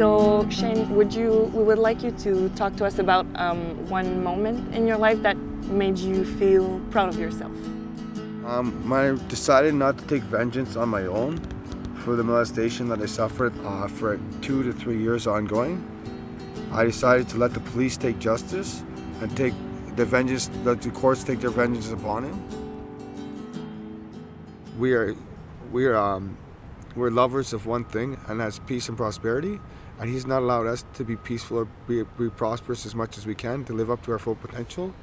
So Shane, would you? We would like you to talk to us about um, one moment in your life that made you feel proud of yourself. Um, I decided not to take vengeance on my own for the molestation that I suffered uh, for two to three years ongoing, I decided to let the police take justice and take the vengeance, let the courts take their vengeance upon him. We are, we are, um, we're lovers of one thing, and that's peace and prosperity. And he's not allowed us to be peaceful or be, be prosperous as much as we can to live up to our full potential.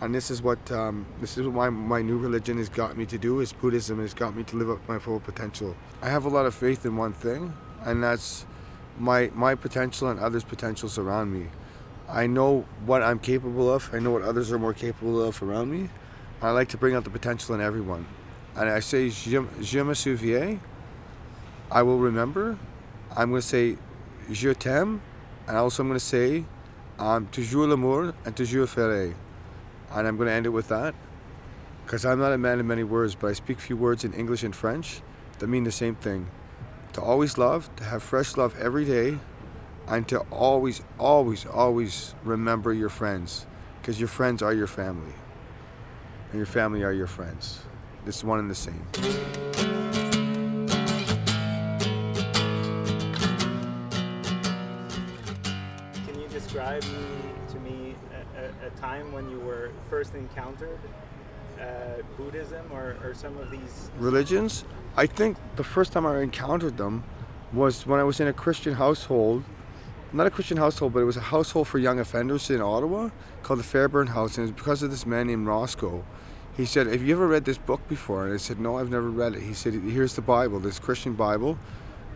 And this is what um, this is what my, my new religion has got me to do is Buddhism has got me to live up to my full potential. I have a lot of faith in one thing, and that's my my potential and others' potentials around me. I know what I'm capable of. I know what others are more capable of around me. I like to bring out the potential in everyone. And I say, je, je me souviens, I will remember. I'm going to say, je t'aime. And also I'm going to say, um, toujours l'amour and toujours ferai. And I'm going to end it with that. Because I'm not a man of many words, but I speak few words in English and French that mean the same thing. To always love, to have fresh love every day, and to always, always, always remember your friends. Because your friends are your family. And your family are your friends. It's one and the same. Describe to me a, a, a time when you were first encountered uh, Buddhism or, or some of these? religions. I think the first time I encountered them was when I was in a Christian household. Not a Christian household, but it was a household for young offenders in Ottawa called the Fairburn House. And it was because of this man named Roscoe. He said, Have you ever read this book before? And I said, No, I've never read it. He said, Here's the Bible, this Christian Bible,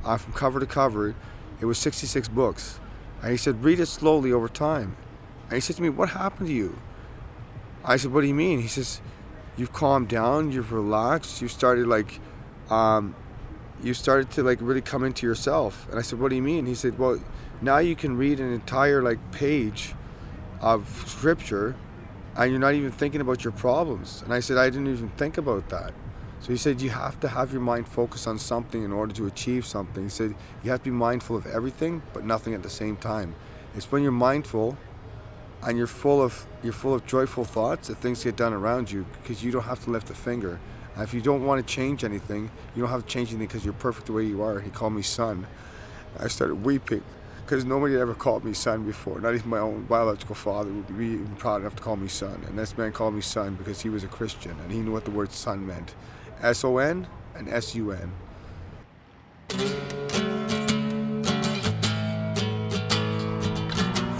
uh, from cover to cover. It was 66 books. And he said, Read it slowly over time. And he said to me, What happened to you? I said, What do you mean? He says, You've calmed down, you've relaxed, you started like, um, you started to like really come into yourself. And I said, What do you mean? He said, Well, now you can read an entire like page of scripture and you're not even thinking about your problems. And I said, I didn't even think about that. So he said, You have to have your mind focused on something in order to achieve something. He said, You have to be mindful of everything, but nothing at the same time. It's when you're mindful and you're full of you're full of joyful thoughts that things get done around you because you don't have to lift a finger. And if you don't want to change anything, you don't have to change anything because you're perfect the way you are. He called me son. I started weeping because nobody had ever called me son before. Not even my own biological father would be proud enough to call me son. And this man called me son because he was a Christian and he knew what the word son meant. S O N and S U N.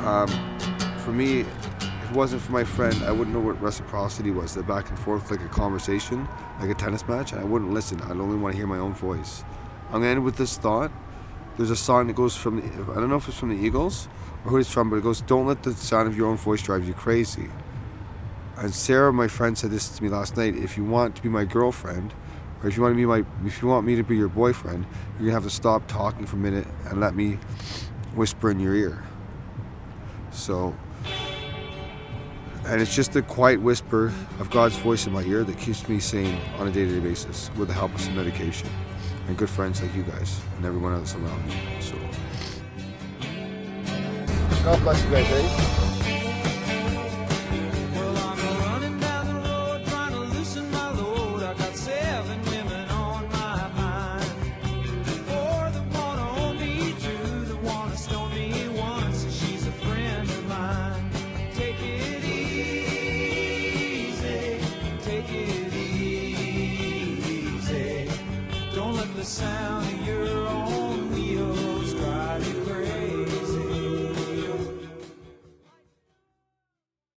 Um, for me, if it wasn't for my friend, I wouldn't know what reciprocity was. The back and forth, like a conversation, like a tennis match, and I wouldn't listen. I'd only want to hear my own voice. I'm gonna end with this thought. There's a song that goes from the, I don't know if it's from the Eagles or who it's from, but it goes, "Don't let the sound of your own voice drive you crazy." And Sarah, my friend, said this to me last night. If you want to be my girlfriend, or if you want to be my, if you want me to be your boyfriend, you're gonna have to stop talking for a minute and let me whisper in your ear. So, and it's just a quiet whisper of God's voice in my ear that keeps me sane on a day-to-day basis with the help of some medication and good friends like you guys and everyone else around me. So, God bless you guys, eh? the sound of your own wheels driving